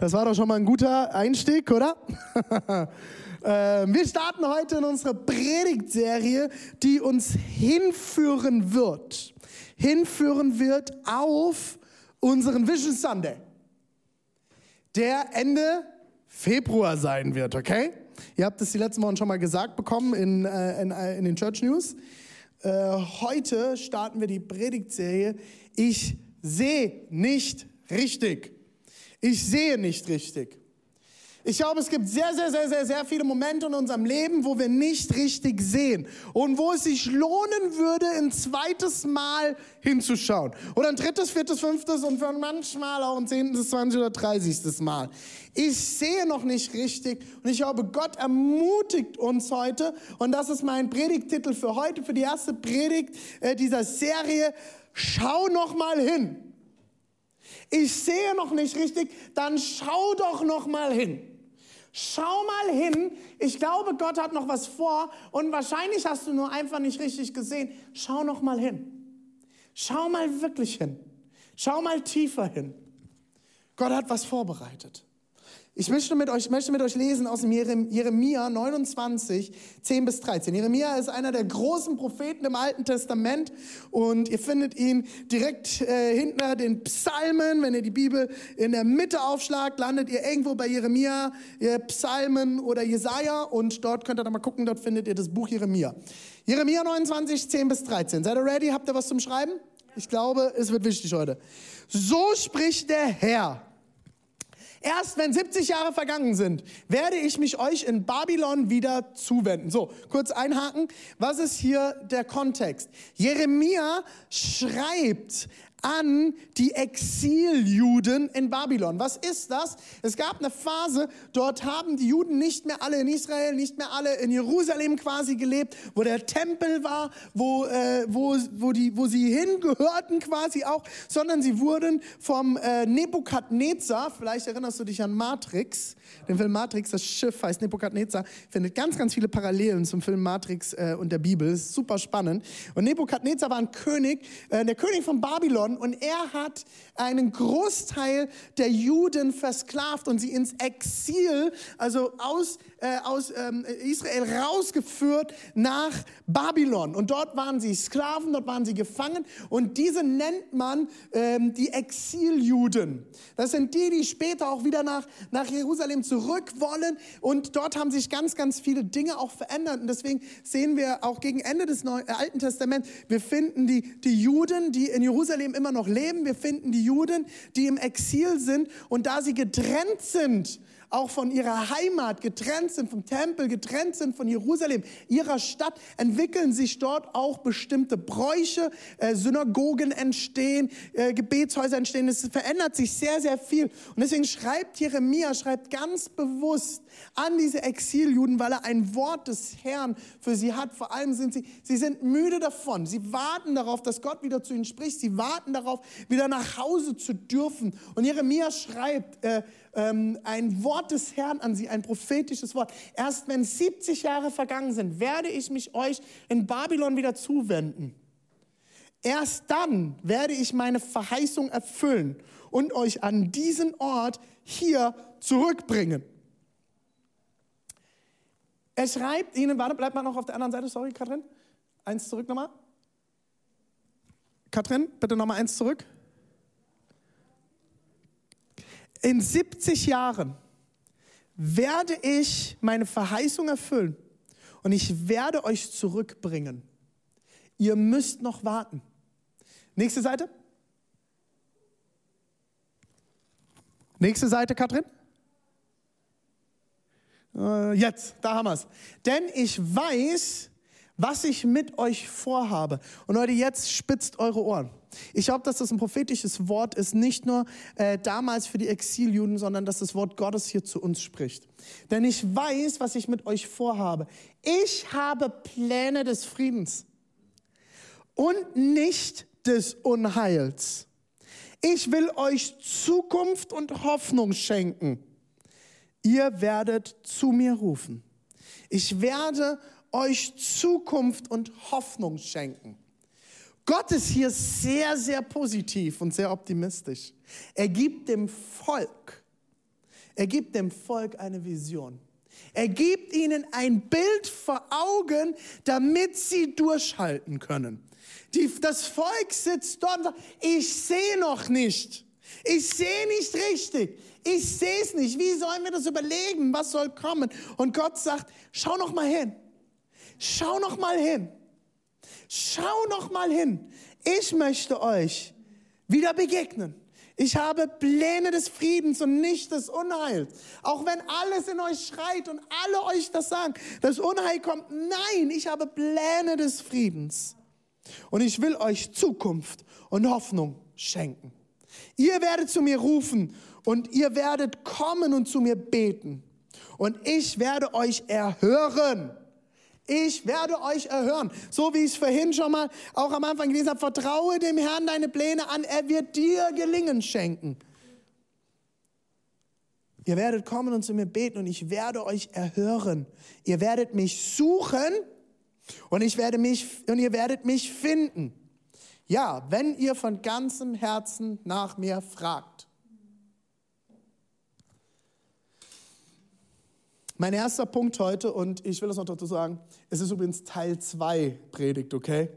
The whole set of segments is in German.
Das war doch schon mal ein guter Einstieg, oder? Ähm, Wir starten heute in unsere Predigtserie, die uns hinführen wird. Hinführen wird auf unseren Vision Sunday, der Ende Februar sein wird, okay? Ihr habt es die letzten Wochen schon mal gesagt bekommen in, äh, in, äh, in den Church News. Äh, heute starten wir die Predigtserie Ich sehe nicht richtig. Ich sehe nicht richtig. Ich glaube, es gibt sehr, sehr, sehr, sehr, sehr viele Momente in unserem Leben, wo wir nicht richtig sehen und wo es sich lohnen würde, ein zweites Mal hinzuschauen. Oder ein drittes, viertes, fünftes und manchmal auch ein zehntes, zwanzig oder dreißigstes Mal. Ich sehe noch nicht richtig und ich glaube, Gott ermutigt uns heute und das ist mein Predigttitel für heute, für die erste Predigt äh, dieser Serie. Schau noch mal hin. Ich sehe noch nicht richtig, dann schau doch noch mal hin. Schau mal hin. Ich glaube, Gott hat noch was vor und wahrscheinlich hast du nur einfach nicht richtig gesehen. Schau noch mal hin. Schau mal wirklich hin. Schau mal tiefer hin. Gott hat was vorbereitet. Ich möchte mit euch, möchte mit euch lesen aus dem Jerem- Jeremia 29, 10 bis 13. Jeremia ist einer der großen Propheten im Alten Testament und ihr findet ihn direkt äh, hinter den Psalmen. Wenn ihr die Bibel in der Mitte aufschlagt, landet ihr irgendwo bei Jeremia, äh, Psalmen oder Jesaja und dort könnt ihr dann mal gucken, dort findet ihr das Buch Jeremia. Jeremia 29, 10 bis 13. Seid ihr ready? Habt ihr was zum Schreiben? Ich glaube, es wird wichtig heute. So spricht der Herr. Erst wenn 70 Jahre vergangen sind, werde ich mich euch in Babylon wieder zuwenden. So, kurz einhaken. Was ist hier der Kontext? Jeremia schreibt an die Exiljuden in Babylon. Was ist das? Es gab eine Phase, dort haben die Juden nicht mehr alle in Israel, nicht mehr alle in Jerusalem quasi gelebt, wo der Tempel war, wo, äh, wo, wo, die, wo sie hingehörten quasi auch, sondern sie wurden vom äh, Nebukadnezar, vielleicht erinnerst du dich an Matrix, den Film Matrix, das Schiff heißt Nebukadnezar, findet ganz, ganz viele Parallelen zum Film Matrix äh, und der Bibel. Ist super spannend. Und Nebukadnezar war ein König, äh, der König von Babylon, und er hat einen Großteil der Juden versklavt und sie ins Exil, also aus, äh, aus ähm, Israel rausgeführt nach Babylon. Und dort waren sie Sklaven, dort waren sie gefangen. Und diese nennt man ähm, die Exiljuden. Das sind die, die später auch wieder nach, nach Jerusalem zurück wollen. Und dort haben sich ganz, ganz viele Dinge auch verändert. Und deswegen sehen wir auch gegen Ende des Neu äh, Alten Testaments, wir finden die, die Juden, die in Jerusalem immer noch leben. Wir finden die Juden, die im Exil sind. Und da sie getrennt sind, auch von ihrer Heimat, getrennt sind vom Tempel, getrennt sind von Jerusalem, ihrer Stadt, entwickeln sich dort auch bestimmte Bräuche, äh, Synagogen entstehen, äh, Gebetshäuser entstehen. Es verändert sich sehr, sehr viel. Und deswegen schreibt Jeremia, schreibt ganz bewusst an diese Exiljuden, weil er ein Wort des Herrn für sie hat. Vor allem sind sie, sie sind müde davon. Sie warten darauf, dass Gott wieder zu ihnen spricht. Sie warten darauf, wieder nach Hause zu dürfen. Und Jeremia schreibt, äh, ähm, ein Wort des Herrn an sie, ein prophetisches Wort. Erst wenn 70 Jahre vergangen sind, werde ich mich euch in Babylon wieder zuwenden. Erst dann werde ich meine Verheißung erfüllen und euch an diesen Ort hier zurückbringen. Er schreibt ihnen, warte, bleibt mal noch auf der anderen Seite, sorry, Katrin. Eins zurück nochmal. Katrin, bitte nochmal eins zurück. In 70 Jahren werde ich meine Verheißung erfüllen und ich werde euch zurückbringen. Ihr müsst noch warten. Nächste Seite. Nächste Seite, Katrin. Äh, Jetzt, da haben wir es. Denn ich weiß, was ich mit euch vorhabe. Und Leute, jetzt spitzt eure Ohren. Ich glaube, dass das ein prophetisches Wort ist, nicht nur äh, damals für die Exiljuden, sondern dass das Wort Gottes hier zu uns spricht. Denn ich weiß, was ich mit euch vorhabe. Ich habe Pläne des Friedens und nicht des Unheils. Ich will euch Zukunft und Hoffnung schenken. Ihr werdet zu mir rufen. Ich werde euch Zukunft und Hoffnung schenken. Gott ist hier sehr, sehr positiv und sehr optimistisch. Er gibt dem Volk, er gibt dem Volk eine Vision. Er gibt ihnen ein Bild vor Augen, damit sie durchhalten können. Die, das Volk sitzt dort und sagt, ich sehe noch nicht. Ich sehe nicht richtig. Ich sehe es nicht. Wie sollen wir das überlegen? Was soll kommen? Und Gott sagt, schau noch mal hin. Schau noch mal hin. Schau noch mal hin. Ich möchte euch wieder begegnen. Ich habe Pläne des Friedens und nicht des Unheils. Auch wenn alles in euch schreit und alle euch das sagen, das Unheil kommt. Nein, ich habe Pläne des Friedens. Und ich will euch Zukunft und Hoffnung schenken. Ihr werdet zu mir rufen und ihr werdet kommen und zu mir beten. Und ich werde euch erhören. Ich werde euch erhören. So wie ich es vorhin schon mal auch am Anfang gelesen habe. Vertraue dem Herrn deine Pläne an. Er wird dir Gelingen schenken. Ihr werdet kommen und zu mir beten und ich werde euch erhören. Ihr werdet mich suchen und ich werde mich und ihr werdet mich finden. Ja, wenn ihr von ganzem Herzen nach mir fragt. Mein erster Punkt heute, und ich will das noch dazu sagen, es ist übrigens Teil 2 Predigt, okay?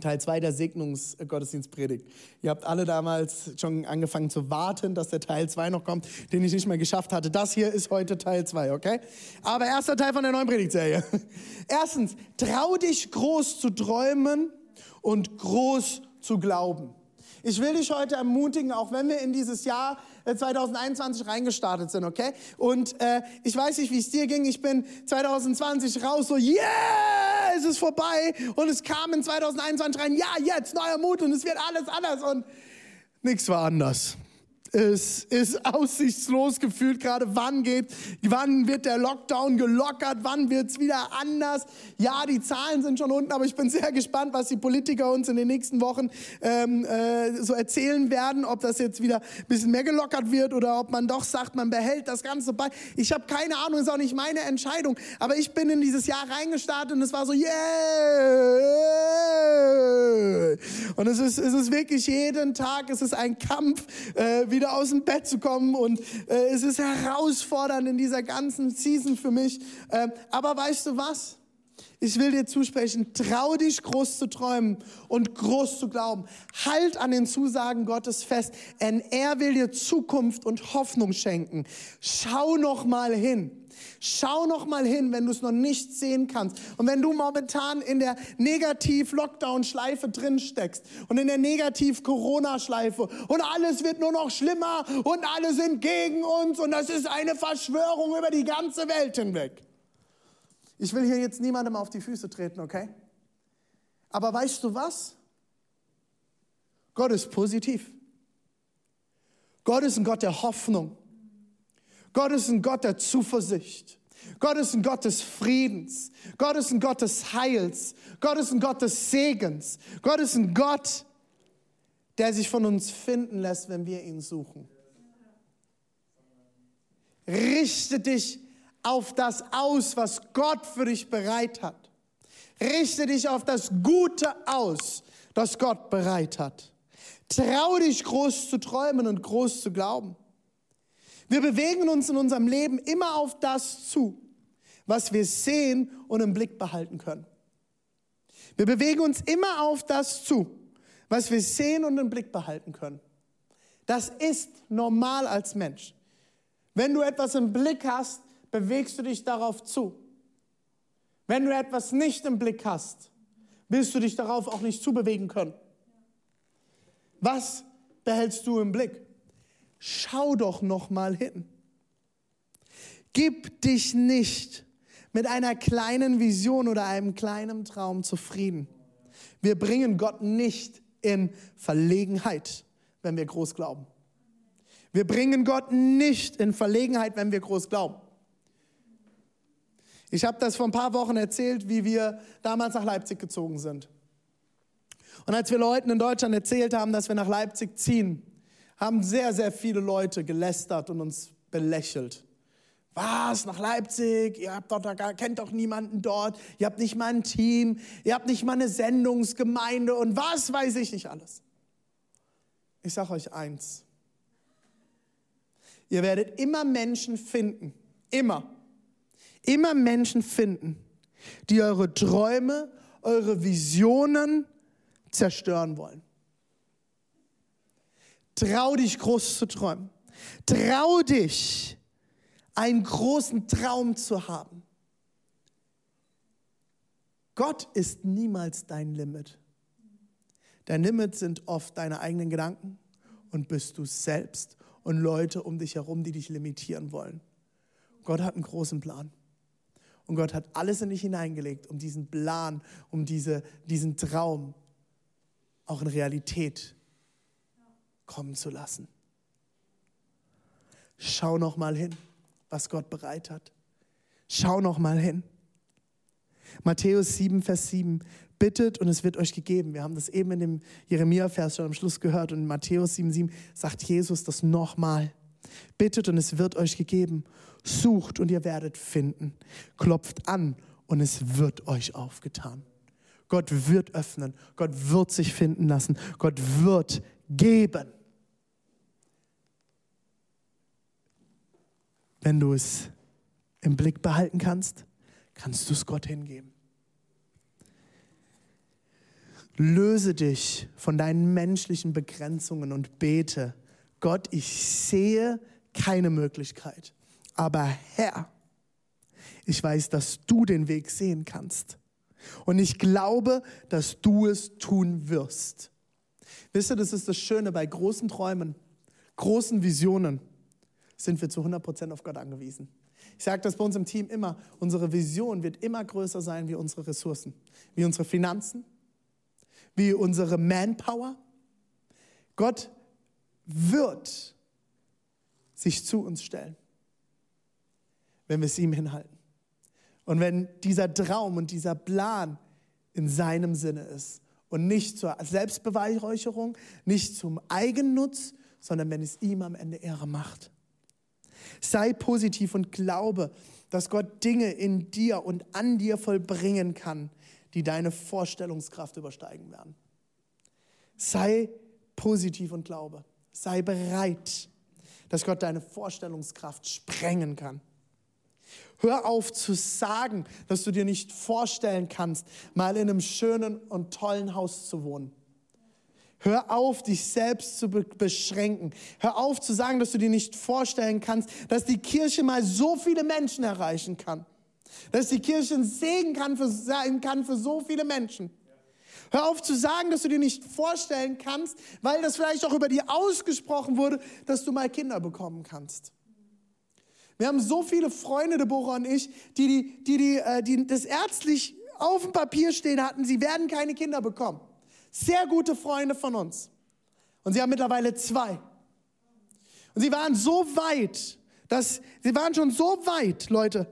Teil 2 der Segnungsgottesdienstpredigt. Ihr habt alle damals schon angefangen zu warten, dass der Teil 2 noch kommt, den ich nicht mehr geschafft hatte. Das hier ist heute Teil 2, okay? Aber erster Teil von der neuen Predigtserie. Erstens, trau dich groß zu träumen und groß zu glauben. Ich will dich heute ermutigen, auch wenn wir in dieses Jahr 2021 äh, reingestartet sind, okay? Und äh, ich weiß nicht, wie es dir ging. Ich bin 2020 raus, so, yeah, es ist vorbei. Und es kam in 2021 rein, ja, jetzt neuer Mut und es wird alles anders. Und nichts war anders. Es ist aussichtslos gefühlt gerade. Wann geht, wann wird der Lockdown gelockert? Wann wird es wieder anders? Ja, die Zahlen sind schon unten, aber ich bin sehr gespannt, was die Politiker uns in den nächsten Wochen ähm, äh, so erzählen werden. Ob das jetzt wieder ein bisschen mehr gelockert wird oder ob man doch sagt, man behält das Ganze bei. Ich habe keine Ahnung, ist auch nicht meine Entscheidung. Aber ich bin in dieses Jahr reingestartet und es war so, yeah! Und es ist, es ist wirklich jeden Tag, es ist ein Kampf, äh, wieder aus dem Bett zu kommen und äh, es ist herausfordernd in dieser ganzen Season für mich. Äh, aber weißt du was? Ich will dir zusprechen, trau dich groß zu träumen und groß zu glauben. Halt an den Zusagen Gottes fest, denn er will dir Zukunft und Hoffnung schenken. Schau noch mal hin. Schau noch mal hin, wenn du es noch nicht sehen kannst. Und wenn du momentan in der Negativ-Lockdown-Schleife drin steckst und in der Negativ-Corona-Schleife und alles wird nur noch schlimmer und alle sind gegen uns und das ist eine Verschwörung über die ganze Welt hinweg. Ich will hier jetzt niemandem auf die Füße treten, okay? Aber weißt du was? Gott ist positiv. Gott ist ein Gott der Hoffnung. Gott ist ein Gott der Zuversicht. Gott ist ein Gott des Friedens. Gott ist ein Gott des Heils. Gott ist ein Gott des Segens. Gott ist ein Gott, der sich von uns finden lässt, wenn wir ihn suchen. Richte dich auf das aus, was Gott für dich bereit hat. Richte dich auf das Gute aus, das Gott bereit hat. Trau dich groß zu träumen und groß zu glauben. Wir bewegen uns in unserem Leben immer auf das zu, was wir sehen und im Blick behalten können. Wir bewegen uns immer auf das zu, was wir sehen und im Blick behalten können. Das ist normal als Mensch. Wenn du etwas im Blick hast, bewegst du dich darauf zu. Wenn du etwas nicht im Blick hast, wirst du dich darauf auch nicht zubewegen können. Was behältst du im Blick? Schau doch noch mal hin. Gib dich nicht mit einer kleinen Vision oder einem kleinen Traum zufrieden. Wir bringen Gott nicht in Verlegenheit, wenn wir groß glauben. Wir bringen Gott nicht in Verlegenheit, wenn wir groß glauben. Ich habe das vor ein paar Wochen erzählt, wie wir damals nach Leipzig gezogen sind. Und als wir Leuten in Deutschland erzählt haben, dass wir nach Leipzig ziehen, haben sehr, sehr viele Leute gelästert und uns belächelt. Was, nach Leipzig? Ihr habt doch da kennt doch niemanden dort. Ihr habt nicht mal ein Team. Ihr habt nicht mal eine Sendungsgemeinde und was weiß ich nicht alles. Ich sage euch eins. Ihr werdet immer Menschen finden, immer, immer Menschen finden, die eure Träume, eure Visionen zerstören wollen. Trau dich groß zu träumen. Trau dich, einen großen Traum zu haben. Gott ist niemals dein Limit. Dein Limit sind oft deine eigenen Gedanken und bist du selbst und Leute um dich herum, die dich limitieren wollen. Gott hat einen großen Plan. Und Gott hat alles in dich hineingelegt, um diesen Plan, um diese, diesen Traum auch in Realität kommen zu lassen. Schau noch mal hin, was Gott bereit hat. Schau noch mal hin. Matthäus 7, Vers 7. Bittet und es wird euch gegeben. Wir haben das eben in dem Jeremia-Vers schon am Schluss gehört. Und in Matthäus 7, 7 sagt Jesus das nochmal. Bittet und es wird euch gegeben. Sucht und ihr werdet finden. Klopft an und es wird euch aufgetan. Gott wird öffnen. Gott wird sich finden lassen. Gott wird geben. Wenn du es im Blick behalten kannst, kannst du es Gott hingeben. Löse dich von deinen menschlichen Begrenzungen und bete, Gott, ich sehe keine Möglichkeit, aber Herr, ich weiß, dass du den Weg sehen kannst. Und ich glaube, dass du es tun wirst. Wisst ihr, das ist das Schöne bei großen Träumen, großen Visionen, sind wir zu 100% auf Gott angewiesen. Ich sage das bei uns im Team immer, unsere Vision wird immer größer sein wie unsere Ressourcen, wie unsere Finanzen, wie unsere Manpower. Gott wird sich zu uns stellen, wenn wir es ihm hinhalten. Und wenn dieser Traum und dieser Plan in seinem Sinne ist und nicht zur Selbstbeweihräucherung, nicht zum Eigennutz, sondern wenn es ihm am Ende Ehre macht. Sei positiv und glaube, dass Gott Dinge in dir und an dir vollbringen kann, die deine Vorstellungskraft übersteigen werden. Sei positiv und glaube. Sei bereit, dass Gott deine Vorstellungskraft sprengen kann. Hör auf zu sagen, dass du dir nicht vorstellen kannst, mal in einem schönen und tollen Haus zu wohnen. Hör auf, dich selbst zu beschränken. Hör auf zu sagen, dass du dir nicht vorstellen kannst, dass die Kirche mal so viele Menschen erreichen kann. Dass die Kirche ein Segen kann für, sein kann für so viele Menschen. Hör auf zu sagen, dass du dir nicht vorstellen kannst, weil das vielleicht auch über dir ausgesprochen wurde, dass du mal Kinder bekommen kannst. Wir haben so viele Freunde, Deborah und ich, die, die, die, die, äh, die das ärztlich auf dem Papier stehen hatten, sie werden keine Kinder bekommen. Sehr gute Freunde von uns. Und sie haben mittlerweile zwei. Und sie waren so weit, dass sie waren schon so weit, Leute,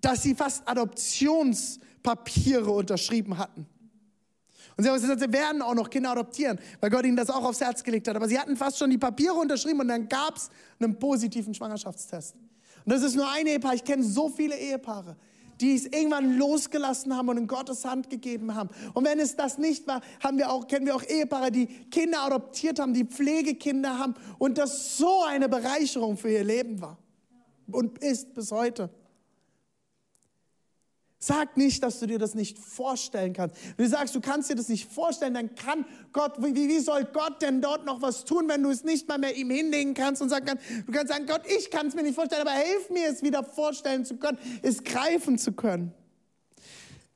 dass sie fast Adoptionspapiere unterschrieben hatten. Und sie haben gesagt, sie werden auch noch Kinder adoptieren, weil Gott ihnen das auch aufs Herz gelegt hat. Aber sie hatten fast schon die Papiere unterschrieben und dann gab es einen positiven Schwangerschaftstest. Und das ist nur ein Ehepaar. Ich kenne so viele Ehepaare, die es irgendwann losgelassen haben und in Gottes Hand gegeben haben. Und wenn es das nicht war, haben wir auch, kennen wir auch Ehepaare, die Kinder adoptiert haben, die Pflegekinder haben und das so eine Bereicherung für ihr Leben war und ist bis heute. Sag nicht, dass du dir das nicht vorstellen kannst. Wenn du sagst, du kannst dir das nicht vorstellen, dann kann Gott, wie, wie soll Gott denn dort noch was tun, wenn du es nicht mal mehr ihm hinlegen kannst und sagen kannst, du kannst sagen, Gott, ich kann es mir nicht vorstellen, aber hilf mir es wieder vorstellen zu können, es greifen zu können.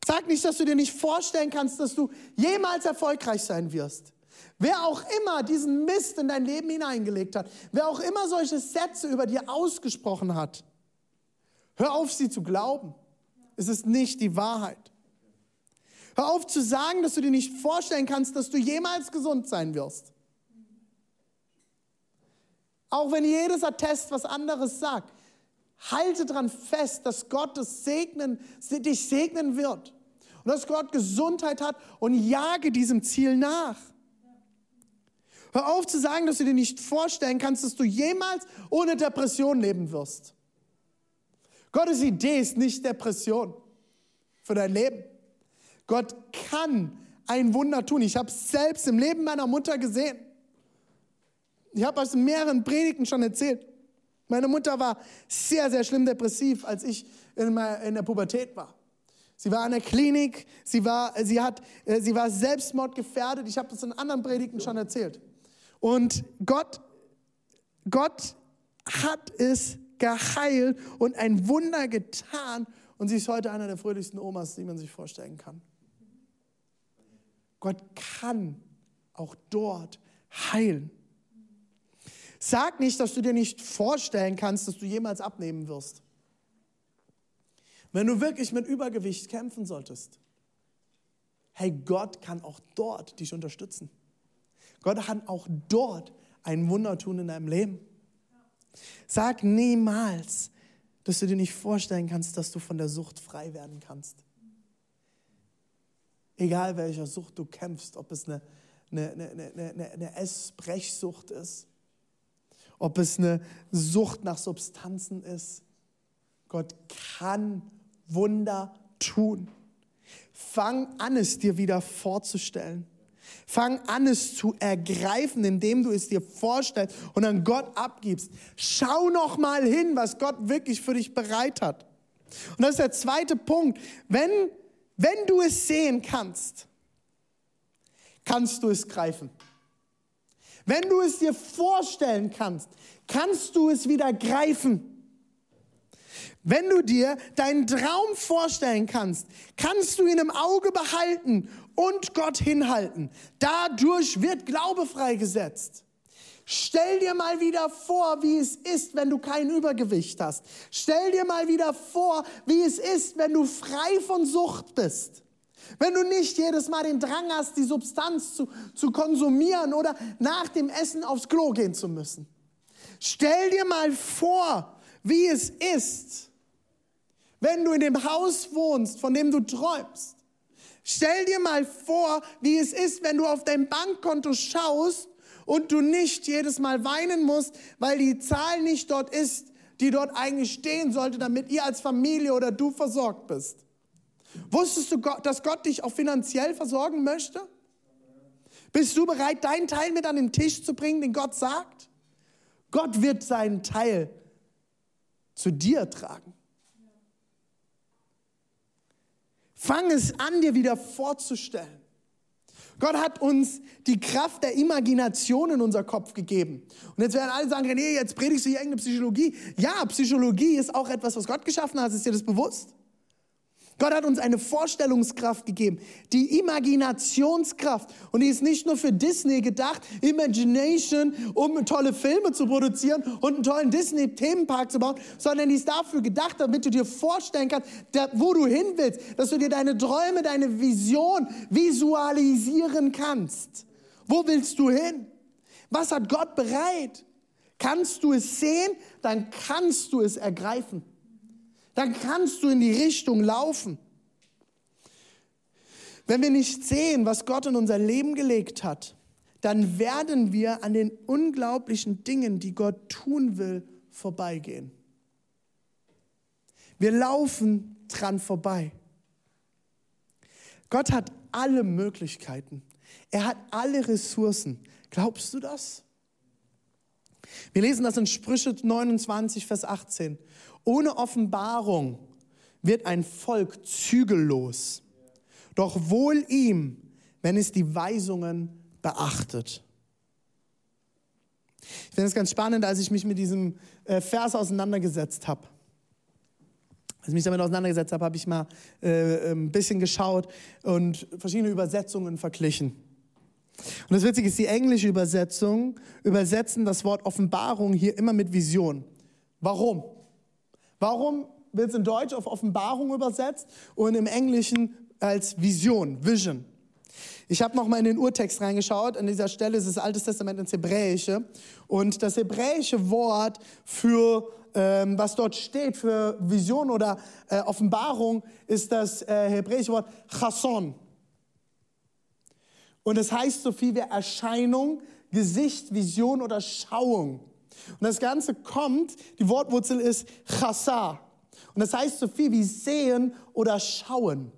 Sag nicht, dass du dir nicht vorstellen kannst, dass du jemals erfolgreich sein wirst. Wer auch immer diesen Mist in dein Leben hineingelegt hat, wer auch immer solche Sätze über dir ausgesprochen hat, hör auf, sie zu glauben. Es ist nicht die Wahrheit. Hör auf zu sagen, dass du dir nicht vorstellen kannst, dass du jemals gesund sein wirst. Auch wenn jedes Attest was anderes sagt, halte daran fest, dass Gott das segnen, dich segnen wird und dass Gott Gesundheit hat und jage diesem Ziel nach. Hör auf zu sagen, dass du dir nicht vorstellen kannst, dass du jemals ohne Depression leben wirst. Gottes Idee ist nicht Depression für dein Leben. Gott kann ein Wunder tun. Ich habe es selbst im Leben meiner Mutter gesehen. Ich habe aus mehreren Predigten schon erzählt. Meine Mutter war sehr, sehr schlimm depressiv, als ich in, der Pubertät war. Sie war in der Klinik, sie war, sie hat, äh, sie war selbstmordgefährdet. Ich habe das in anderen Predigten schon erzählt. Und Gott, Gott hat es geheilt und ein Wunder getan. Und sie ist heute einer der fröhlichsten Omas, die man sich vorstellen kann. Gott kann auch dort heilen. Sag nicht, dass du dir nicht vorstellen kannst, dass du jemals abnehmen wirst. Wenn du wirklich mit Übergewicht kämpfen solltest, hey, Gott kann auch dort dich unterstützen. Gott kann auch dort ein Wunder tun in deinem Leben. Sag niemals, dass du dir nicht vorstellen kannst, dass du von der Sucht frei werden kannst. Egal welcher Sucht du kämpfst, ob es eine, eine, eine, eine, eine Essbrechsucht ist, ob es eine Sucht nach Substanzen ist. Gott kann Wunder tun. Fang an, es dir wieder vorzustellen. Fang an, es zu ergreifen, indem du es dir vorstellst und an Gott abgibst. Schau noch mal hin, was Gott wirklich für dich bereit hat. Und das ist der zweite Punkt. Wenn wenn du es sehen kannst, kannst du es greifen. Wenn du es dir vorstellen kannst, kannst du es wieder greifen. Wenn du dir deinen Traum vorstellen kannst, kannst du ihn im Auge behalten und Gott hinhalten. Dadurch wird Glaube freigesetzt. Stell dir mal wieder vor, wie es ist, wenn du kein Übergewicht hast. Stell dir mal wieder vor, wie es ist, wenn du frei von Sucht bist. Wenn du nicht jedes Mal den Drang hast, die Substanz zu, zu konsumieren oder nach dem Essen aufs Klo gehen zu müssen. Stell dir mal vor, wie es ist, wenn du in dem Haus wohnst, von dem du träumst. Stell dir mal vor, wie es ist, wenn du auf dein Bankkonto schaust und du nicht jedes Mal weinen musst, weil die Zahl nicht dort ist, die dort eigentlich stehen sollte, damit ihr als Familie oder du versorgt bist. Wusstest du, dass Gott dich auch finanziell versorgen möchte? Bist du bereit, deinen Teil mit an den Tisch zu bringen, den Gott sagt? Gott wird seinen Teil zu dir tragen. Fang es an, dir wieder vorzustellen. Gott hat uns die Kraft der Imagination in unser Kopf gegeben. Und jetzt werden alle sagen, René, jetzt predigst du hier irgendeine Psychologie. Ja, Psychologie ist auch etwas, was Gott geschaffen hat. Ist dir das bewusst? Gott hat uns eine Vorstellungskraft gegeben, die Imaginationskraft. Und die ist nicht nur für Disney gedacht, Imagination, um tolle Filme zu produzieren und einen tollen Disney-Themenpark zu bauen, sondern die ist dafür gedacht, damit du dir vorstellen kannst, wo du hin willst, dass du dir deine Träume, deine Vision visualisieren kannst. Wo willst du hin? Was hat Gott bereit? Kannst du es sehen, dann kannst du es ergreifen dann kannst du in die Richtung laufen. Wenn wir nicht sehen, was Gott in unser Leben gelegt hat, dann werden wir an den unglaublichen Dingen, die Gott tun will, vorbeigehen. Wir laufen dran vorbei. Gott hat alle Möglichkeiten. Er hat alle Ressourcen. Glaubst du das? Wir lesen das in Sprüche 29, Vers 18. Ohne Offenbarung wird ein Volk zügellos, doch wohl ihm, wenn es die Weisungen beachtet. Ich finde es ganz spannend, als ich mich mit diesem äh, Vers auseinandergesetzt habe. Als ich mich damit auseinandergesetzt habe, habe ich mal äh, ein bisschen geschaut und verschiedene Übersetzungen verglichen. Und das Witzige ist, die englische Übersetzung übersetzen das Wort Offenbarung hier immer mit Vision. Warum? Warum wird es in Deutsch auf Offenbarung übersetzt und im Englischen als Vision, Vision. Ich habe noch mal in den Urtext reingeschaut. An dieser Stelle ist das Alte Testament ins Hebräische. Und das hebräische Wort für, ähm, was dort steht, für Vision oder äh, Offenbarung, ist das äh, hebräische Wort Chasson. Und es heißt so viel wie Erscheinung, Gesicht, Vision oder Schauung. Und das Ganze kommt, die Wortwurzel ist Chassa. Und das heißt so viel wie sehen oder schauen.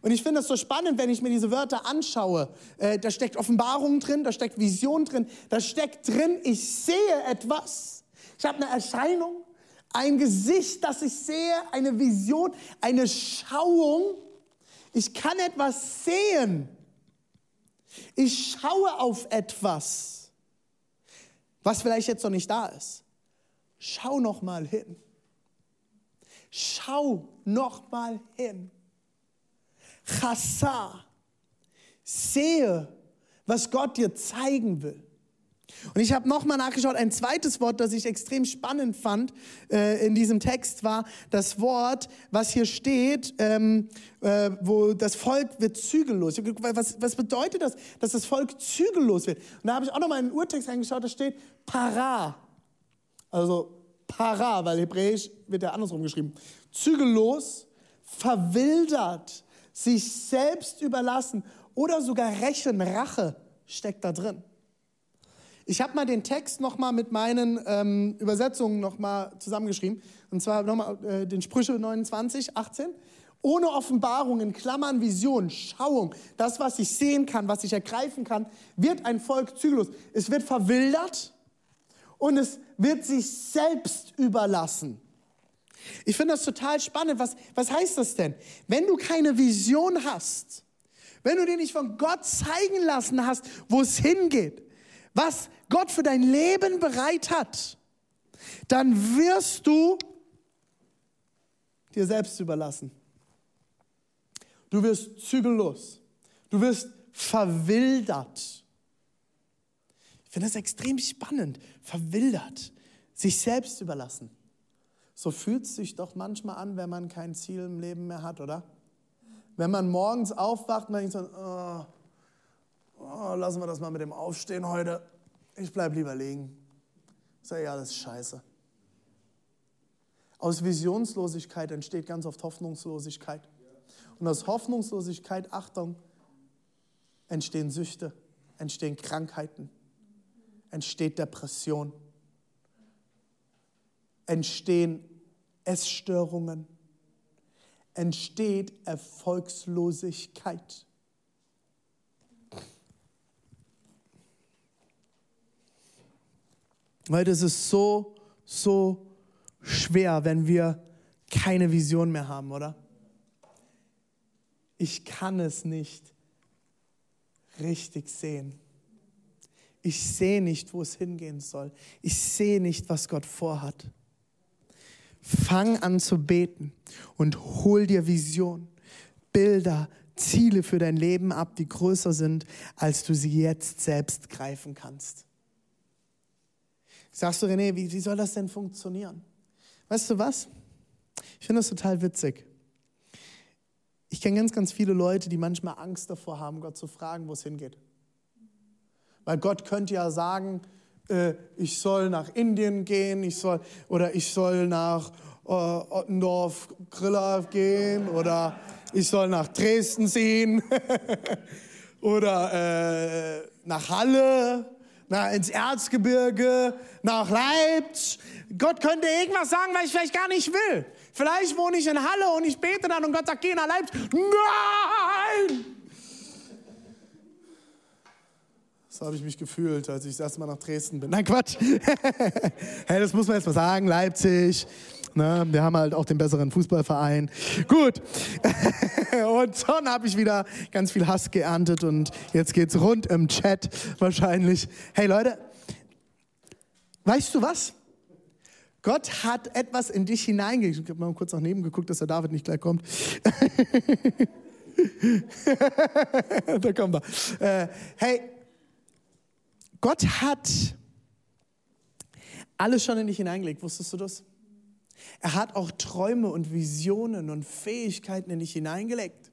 Und ich finde es so spannend, wenn ich mir diese Wörter anschaue. Äh, da steckt Offenbarung drin, da steckt Vision drin, da steckt drin, ich sehe etwas. Ich habe eine Erscheinung, ein Gesicht, das ich sehe, eine Vision, eine Schauung. Ich kann etwas sehen. Ich schaue auf etwas, was vielleicht jetzt noch nicht da ist. Schau noch mal hin. Schau noch mal hin. Chassa. Sehe, was Gott dir zeigen will. Und ich habe nochmal nachgeschaut, ein zweites Wort, das ich extrem spannend fand äh, in diesem Text, war das Wort, was hier steht, ähm, äh, wo das Volk wird zügellos. Was, was bedeutet das, dass das Volk zügellos wird? Und da habe ich auch nochmal in den Urtext reingeschaut, da steht para. Also para, weil hebräisch wird ja andersrum geschrieben. Zügellos, verwildert, sich selbst überlassen oder sogar Rächen, Rache steckt da drin. Ich habe mal den Text nochmal mit meinen ähm, Übersetzungen nochmal zusammengeschrieben. Und zwar nochmal äh, den Sprüche 29, 18. Ohne Offenbarung, in Klammern Vision, Schauung, das, was ich sehen kann, was ich ergreifen kann, wird ein Volk zügellos. Es wird verwildert und es wird sich selbst überlassen. Ich finde das total spannend. Was, was heißt das denn? Wenn du keine Vision hast, wenn du dir nicht von Gott zeigen lassen hast, wo es hingeht, was Gott für dein Leben bereit hat, dann wirst du dir selbst überlassen. Du wirst zügellos. Du wirst verwildert. Ich finde das extrem spannend. Verwildert. Sich selbst überlassen. So fühlt es sich doch manchmal an, wenn man kein Ziel im Leben mehr hat, oder? Wenn man morgens aufwacht und denkt so, oh, oh, lassen wir das mal mit dem Aufstehen heute. Ich bleibe lieber liegen. Ich sage, ja, das ist scheiße. Aus Visionslosigkeit entsteht ganz oft Hoffnungslosigkeit. Und aus Hoffnungslosigkeit, Achtung, entstehen Süchte, entstehen Krankheiten, entsteht Depression, entstehen Essstörungen, entsteht Erfolgslosigkeit. Weil das ist so, so schwer, wenn wir keine Vision mehr haben, oder? Ich kann es nicht richtig sehen. Ich sehe nicht, wo es hingehen soll. Ich sehe nicht, was Gott vorhat. Fang an zu beten und hol dir Vision, Bilder, Ziele für dein Leben ab, die größer sind, als du sie jetzt selbst greifen kannst. Sagst du, René, wie, wie soll das denn funktionieren? Weißt du was? Ich finde das total witzig. Ich kenne ganz, ganz viele Leute, die manchmal Angst davor haben, Gott zu fragen, wo es hingeht. Weil Gott könnte ja sagen, äh, ich soll nach Indien gehen, ich soll, oder ich soll nach äh, Ottendorf Griller gehen, oder ich soll nach Dresden ziehen, oder äh, nach Halle na, ins Erzgebirge, nach Leipzig. Gott könnte irgendwas sagen, was ich vielleicht gar nicht will. Vielleicht wohne ich in Halle und ich bete dann und Gott sagt, geh nach Leipzig. Nein! So habe ich mich gefühlt, als ich das erste Mal nach Dresden bin. Nein, Quatsch. hey, das muss man jetzt mal sagen, Leipzig. Ne? Wir haben halt auch den besseren Fußballverein. Gut. und dann habe ich wieder ganz viel Hass geerntet und jetzt geht's rund im Chat wahrscheinlich. Hey Leute, weißt du was? Gott hat etwas in dich hineingelegt. Ich habe mal kurz nach neben geguckt, dass der David nicht gleich kommt. da kommt er. Äh, hey, Gott hat alles schon in dich hineingelegt. Wusstest du das? Er hat auch Träume und Visionen und Fähigkeiten in dich hineingelegt.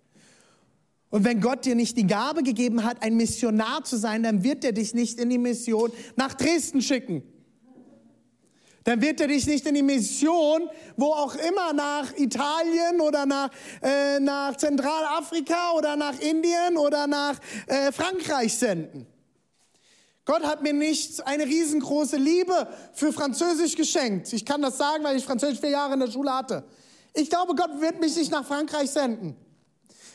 Und wenn Gott dir nicht die Gabe gegeben hat, ein Missionar zu sein, dann wird er dich nicht in die Mission nach Dresden schicken. Dann wird er dich nicht in die Mission, wo auch immer, nach Italien oder nach, äh, nach Zentralafrika oder nach Indien oder nach äh, Frankreich senden. Gott hat mir nicht eine riesengroße Liebe für Französisch geschenkt. Ich kann das sagen, weil ich Französisch vier Jahre in der Schule hatte. Ich glaube, Gott wird mich nicht nach Frankreich senden.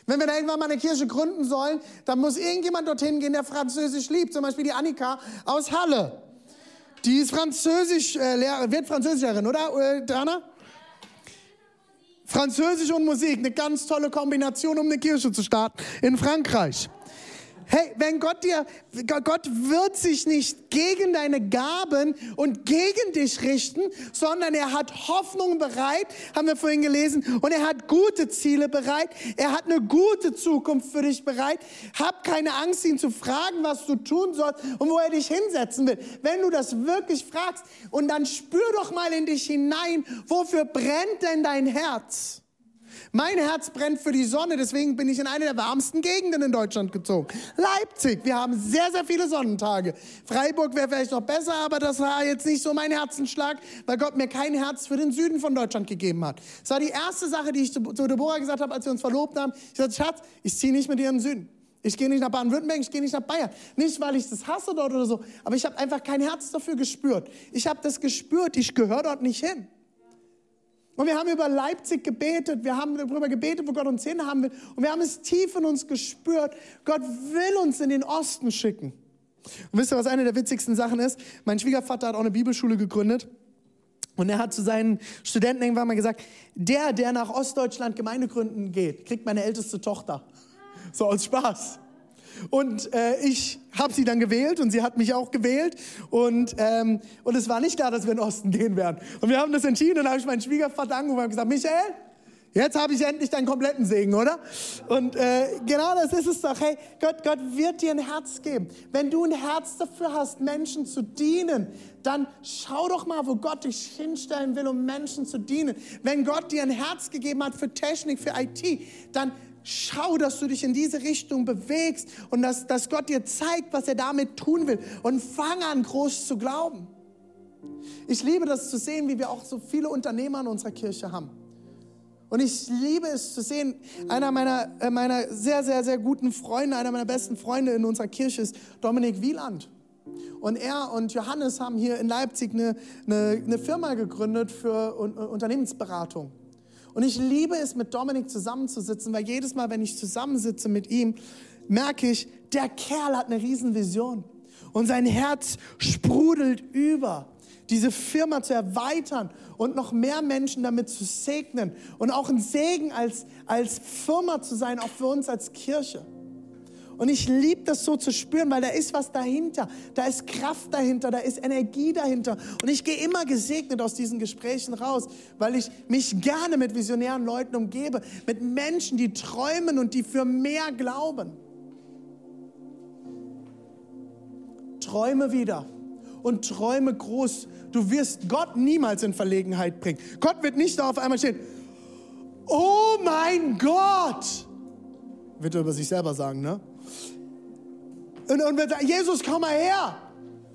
Wenn wir da irgendwann mal eine Kirche gründen sollen, dann muss irgendjemand dorthin gehen, der Französisch liebt. Zum Beispiel die Annika aus Halle. Die ist Französisch, äh, wird Französischerin, oder, äh, Dana? Französisch und Musik, eine ganz tolle Kombination, um eine Kirche zu starten in Frankreich. Hey, wenn Gott dir, Gott wird sich nicht gegen deine Gaben und gegen dich richten, sondern er hat Hoffnung bereit, haben wir vorhin gelesen, und er hat gute Ziele bereit. Er hat eine gute Zukunft für dich bereit. Hab keine Angst, ihn zu fragen, was du tun sollst und wo er dich hinsetzen will. Wenn du das wirklich fragst und dann spür doch mal in dich hinein, wofür brennt denn dein Herz? Mein Herz brennt für die Sonne, deswegen bin ich in eine der wärmsten Gegenden in Deutschland gezogen. Leipzig, wir haben sehr, sehr viele Sonnentage. Freiburg wäre vielleicht noch besser, aber das war jetzt nicht so mein Herzenschlag, weil Gott mir kein Herz für den Süden von Deutschland gegeben hat. Das war die erste Sache, die ich zu Deborah gesagt habe, als wir uns verlobt haben. Ich sagte, Schatz, ich ziehe nicht mit dir in den Süden. Ich gehe nicht nach Baden-Württemberg, ich gehe nicht nach Bayern. Nicht, weil ich das hasse dort oder so, aber ich habe einfach kein Herz dafür gespürt. Ich habe das gespürt, ich gehöre dort nicht hin. Und wir haben über Leipzig gebetet, wir haben darüber gebetet, wo Gott uns hin haben will. Und wir haben es tief in uns gespürt, Gott will uns in den Osten schicken. Und wisst ihr, was eine der witzigsten Sachen ist? Mein Schwiegervater hat auch eine Bibelschule gegründet. Und er hat zu seinen Studenten irgendwann mal gesagt, der, der nach Ostdeutschland Gemeinde gründen geht, kriegt meine älteste Tochter. So aus Spaß. Und äh, ich habe sie dann gewählt und sie hat mich auch gewählt. Und, ähm, und es war nicht klar, dass wir in den Osten gehen werden. Und wir haben das entschieden und dann habe ich meinen Schwiegervater angerufen und gesagt, Michael, Jetzt habe ich endlich deinen kompletten Segen, oder? Und äh, genau das ist es doch. Hey, Gott, Gott wird dir ein Herz geben. Wenn du ein Herz dafür hast, Menschen zu dienen, dann schau doch mal, wo Gott dich hinstellen will, um Menschen zu dienen. Wenn Gott dir ein Herz gegeben hat für Technik, für IT, dann Schau, dass du dich in diese Richtung bewegst und dass, dass Gott dir zeigt, was er damit tun will. Und fang an, groß zu glauben. Ich liebe das zu sehen, wie wir auch so viele Unternehmer in unserer Kirche haben. Und ich liebe es zu sehen, einer meiner, äh, meiner sehr, sehr, sehr guten Freunde, einer meiner besten Freunde in unserer Kirche ist Dominik Wieland. Und er und Johannes haben hier in Leipzig eine, eine, eine Firma gegründet für Unternehmensberatung. Und ich liebe es, mit Dominik zusammenzusitzen, weil jedes Mal, wenn ich zusammensitze mit ihm, merke ich, der Kerl hat eine Riesenvision. Und sein Herz sprudelt über, diese Firma zu erweitern und noch mehr Menschen damit zu segnen und auch ein Segen als, als Firma zu sein, auch für uns als Kirche. Und ich liebe das so zu spüren, weil da ist was dahinter. Da ist Kraft dahinter, da ist Energie dahinter. Und ich gehe immer gesegnet aus diesen Gesprächen raus, weil ich mich gerne mit visionären Leuten umgebe, mit Menschen, die träumen und die für mehr glauben. Träume wieder und träume groß. Du wirst Gott niemals in Verlegenheit bringen. Gott wird nicht da auf einmal stehen. Oh mein Gott! Wird er über sich selber sagen, ne? Und, und wir sagen, Jesus, komm mal her.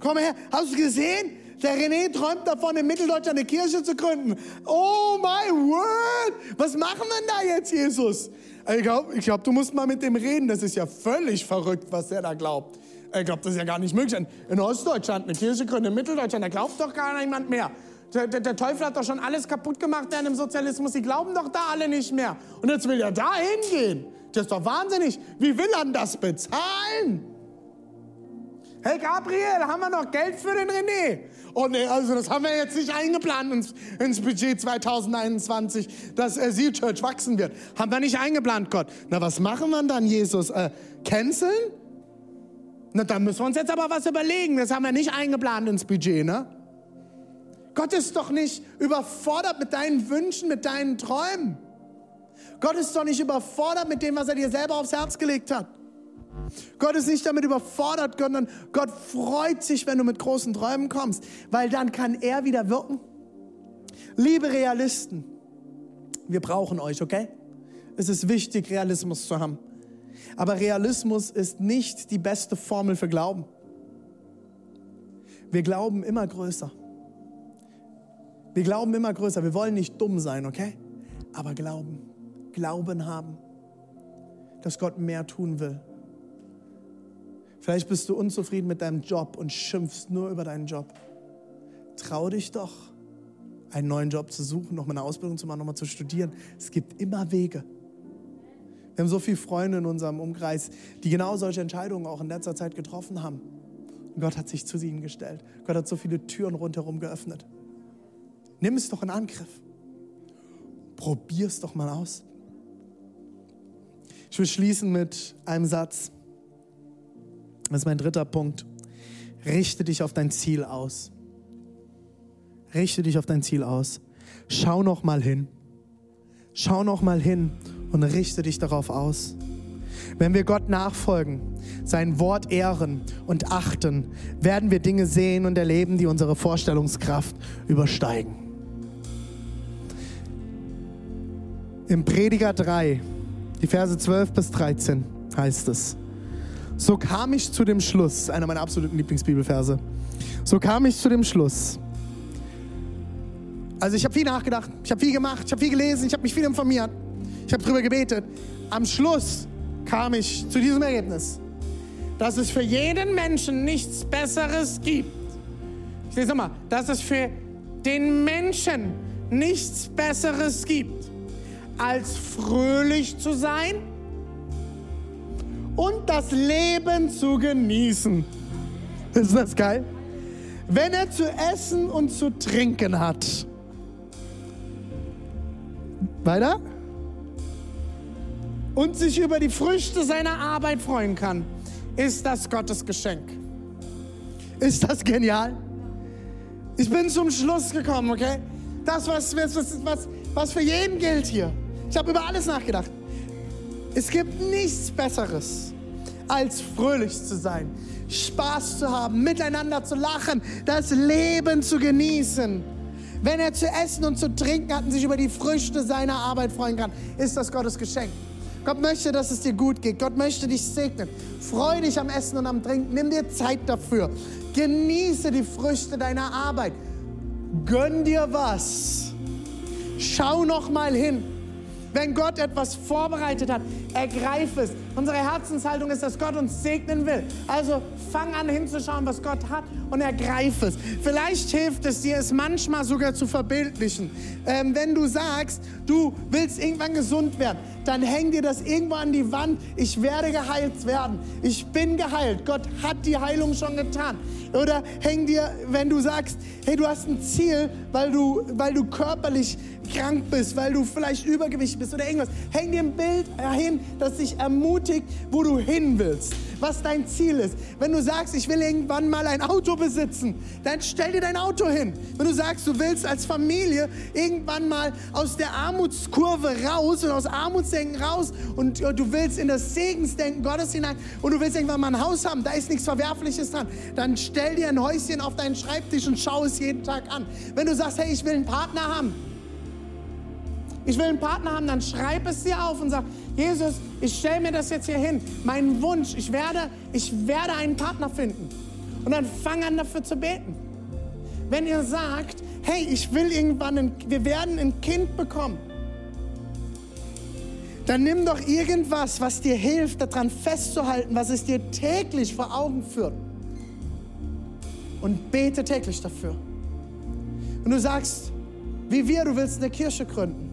Komm mal her. Hast du gesehen? Der René träumt davon, in Mitteldeutschland eine Kirche zu gründen. Oh my word! Was machen wir denn da jetzt, Jesus? Ich glaube, glaub, du musst mal mit dem reden. Das ist ja völlig verrückt, was der da glaubt. Ich glaube, das ist ja gar nicht möglich. In Ostdeutschland eine Kirche gründen, in Mitteldeutschland, da glaubt doch gar niemand mehr. Der, der, der, Teufel hat doch schon alles kaputt gemacht während dem Sozialismus. Die glauben doch da alle nicht mehr. Und jetzt will er da hingehen. Das ist doch wahnsinnig. Wie will er das bezahlen? Hey Gabriel, haben wir noch Geld für den René? Oh nee, also das haben wir jetzt nicht eingeplant ins, ins Budget 2021, dass äh, Seal Church wachsen wird. Haben wir nicht eingeplant, Gott. Na, was machen wir dann, Jesus? Äh, canceln? Na, dann müssen wir uns jetzt aber was überlegen. Das haben wir nicht eingeplant ins Budget, ne? Gott ist doch nicht überfordert mit deinen Wünschen, mit deinen Träumen. Gott ist doch nicht überfordert mit dem, was er dir selber aufs Herz gelegt hat. Gott ist nicht damit überfordert, sondern Gott freut sich, wenn du mit großen Träumen kommst, weil dann kann er wieder wirken. Liebe Realisten, wir brauchen euch, okay? Es ist wichtig, Realismus zu haben. Aber Realismus ist nicht die beste Formel für Glauben. Wir glauben immer größer. Wir glauben immer größer. Wir wollen nicht dumm sein, okay? Aber glauben. Glauben haben, dass Gott mehr tun will. Vielleicht bist du unzufrieden mit deinem Job und schimpfst nur über deinen Job. Trau dich doch, einen neuen Job zu suchen, noch mal eine Ausbildung zu machen, noch mal zu studieren. Es gibt immer Wege. Wir haben so viele Freunde in unserem Umkreis, die genau solche Entscheidungen auch in letzter Zeit getroffen haben. Und Gott hat sich zu ihnen gestellt. Gott hat so viele Türen rundherum geöffnet. Nimm es doch in Angriff. Probier es doch mal aus. Ich will schließen mit einem Satz. Das ist mein dritter Punkt. Richte dich auf dein Ziel aus. Richte dich auf dein Ziel aus. Schau noch mal hin. Schau noch mal hin und richte dich darauf aus. Wenn wir Gott nachfolgen, sein Wort ehren und achten, werden wir Dinge sehen und erleben, die unsere Vorstellungskraft übersteigen. Im Prediger 3, die Verse 12 bis 13 heißt es. So kam ich zu dem Schluss, einer meiner absoluten Lieblingsbibelverse. So kam ich zu dem Schluss. Also ich habe viel nachgedacht, ich habe viel gemacht, ich habe viel gelesen, ich habe mich viel informiert, ich habe darüber gebetet. Am Schluss kam ich zu diesem Ergebnis, dass es für jeden Menschen nichts Besseres gibt. Ich lese mal, dass es für den Menschen nichts Besseres gibt als fröhlich zu sein und das Leben zu genießen. Ist das geil? Wenn er zu essen und zu trinken hat. Weiter? Und sich über die Früchte seiner Arbeit freuen kann, ist das Gottes Geschenk. Ist das genial? Ich bin zum Schluss gekommen, okay? Das, was, was, was, was für jeden gilt hier. Ich habe über alles nachgedacht. Es gibt nichts Besseres, als fröhlich zu sein, Spaß zu haben, miteinander zu lachen, das Leben zu genießen. Wenn er zu essen und zu trinken hat und sich über die Früchte seiner Arbeit freuen kann, ist das Gottes Geschenk. Gott möchte, dass es dir gut geht. Gott möchte dich segnen. Freu dich am Essen und am Trinken. Nimm dir Zeit dafür. Genieße die Früchte deiner Arbeit. Gönn dir was. Schau noch mal hin. Wenn Gott etwas vorbereitet hat, ergreif es. Unsere Herzenshaltung ist, dass Gott uns segnen will. Also fang an hinzuschauen, was Gott hat und ergreif es. Vielleicht hilft es dir, es manchmal sogar zu verbildlichen. Ähm, wenn du sagst, du willst irgendwann gesund werden, dann häng dir das irgendwo an die Wand. Ich werde geheilt werden. Ich bin geheilt. Gott hat die Heilung schon getan. Oder häng dir, wenn du sagst, hey, du hast ein Ziel, weil du, weil du körperlich krank bist, weil du vielleicht Übergewicht bist oder irgendwas, häng dir ein Bild hin, das dich ermutigt, wo du hin willst, was dein Ziel ist. Wenn du sagst, ich will irgendwann mal ein Auto besitzen, dann stell dir dein Auto hin. Wenn du sagst, du willst als Familie irgendwann mal aus der Armutskurve raus und aus Armutsdenken raus und du willst in das Segensdenken Gottes hinein und du willst irgendwann mal ein Haus haben, da ist nichts Verwerfliches dran, dann stell dir ein Häuschen auf deinen Schreibtisch und schau es jeden Tag an. Wenn du sagst, hey, ich will einen Partner haben, ich will einen Partner haben, dann schreib es dir auf und sag, Jesus, ich stelle mir das jetzt hier hin. Mein Wunsch, ich werde, ich werde einen Partner finden. Und dann fang an dafür zu beten. Wenn ihr sagt, hey, ich will irgendwann, ein, wir werden ein Kind bekommen, dann nimm doch irgendwas, was dir hilft, daran festzuhalten, was es dir täglich vor Augen führt. Und bete täglich dafür. Und du sagst, wie wir, du willst eine Kirche gründen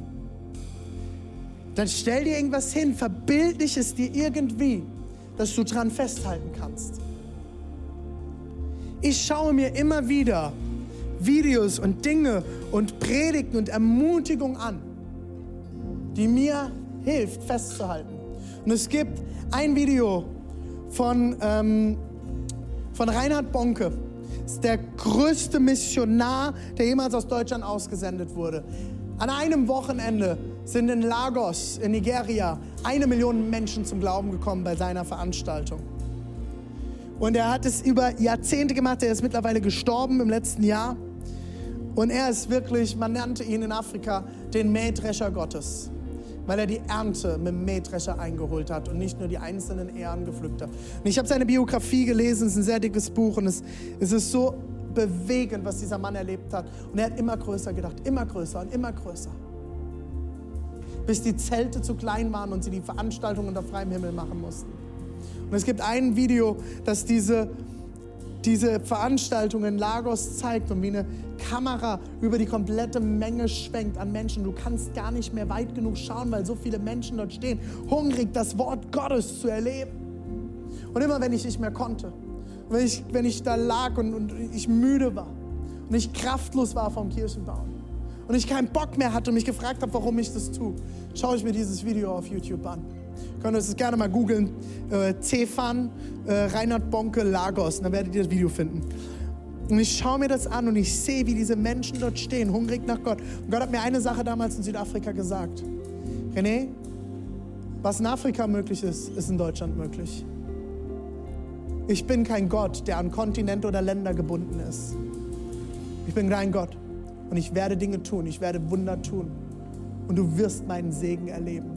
dann stell dir irgendwas hin, verbildlich es dir irgendwie, dass du dran festhalten kannst. Ich schaue mir immer wieder Videos und Dinge und Predigten und Ermutigung an, die mir hilft festzuhalten. Und es gibt ein Video von, ähm, von Reinhard Bonke. Ist der größte Missionar, der jemals aus Deutschland ausgesendet wurde. An einem Wochenende sind in Lagos, in Nigeria, eine Million Menschen zum Glauben gekommen bei seiner Veranstaltung. Und er hat es über Jahrzehnte gemacht, er ist mittlerweile gestorben im letzten Jahr. Und er ist wirklich, man nannte ihn in Afrika den Mähdrescher Gottes, weil er die Ernte mit dem Mähdrescher eingeholt hat und nicht nur die einzelnen Ehren gepflückt hat. Und ich habe seine Biografie gelesen, es ist ein sehr dickes Buch und es, es ist so bewegend, was dieser Mann erlebt hat. Und er hat immer größer gedacht, immer größer und immer größer. Bis die Zelte zu klein waren und sie die Veranstaltung unter freiem Himmel machen mussten. Und es gibt ein Video, das diese, diese Veranstaltung in Lagos zeigt und wie eine Kamera über die komplette Menge schwenkt an Menschen. Du kannst gar nicht mehr weit genug schauen, weil so viele Menschen dort stehen, hungrig das Wort Gottes zu erleben. Und immer wenn ich nicht mehr konnte, wenn ich, wenn ich da lag und, und ich müde war und ich kraftlos war vom Kirchenbau und ich keinen Bock mehr hatte und mich gefragt habe, warum ich das tue, schaue ich mir dieses Video auf YouTube an. Könnt ihr es gerne mal googeln. Äh, Cefan, äh, Reinhard Bonke, Lagos. Dann werdet ihr das Video finden. Und ich schaue mir das an und ich sehe, wie diese Menschen dort stehen, hungrig nach Gott. Und Gott hat mir eine Sache damals in Südafrika gesagt. René, was in Afrika möglich ist, ist in Deutschland möglich. Ich bin kein Gott, der an Kontinente oder Länder gebunden ist. Ich bin dein Gott und ich werde Dinge tun, ich werde Wunder tun und du wirst meinen Segen erleben.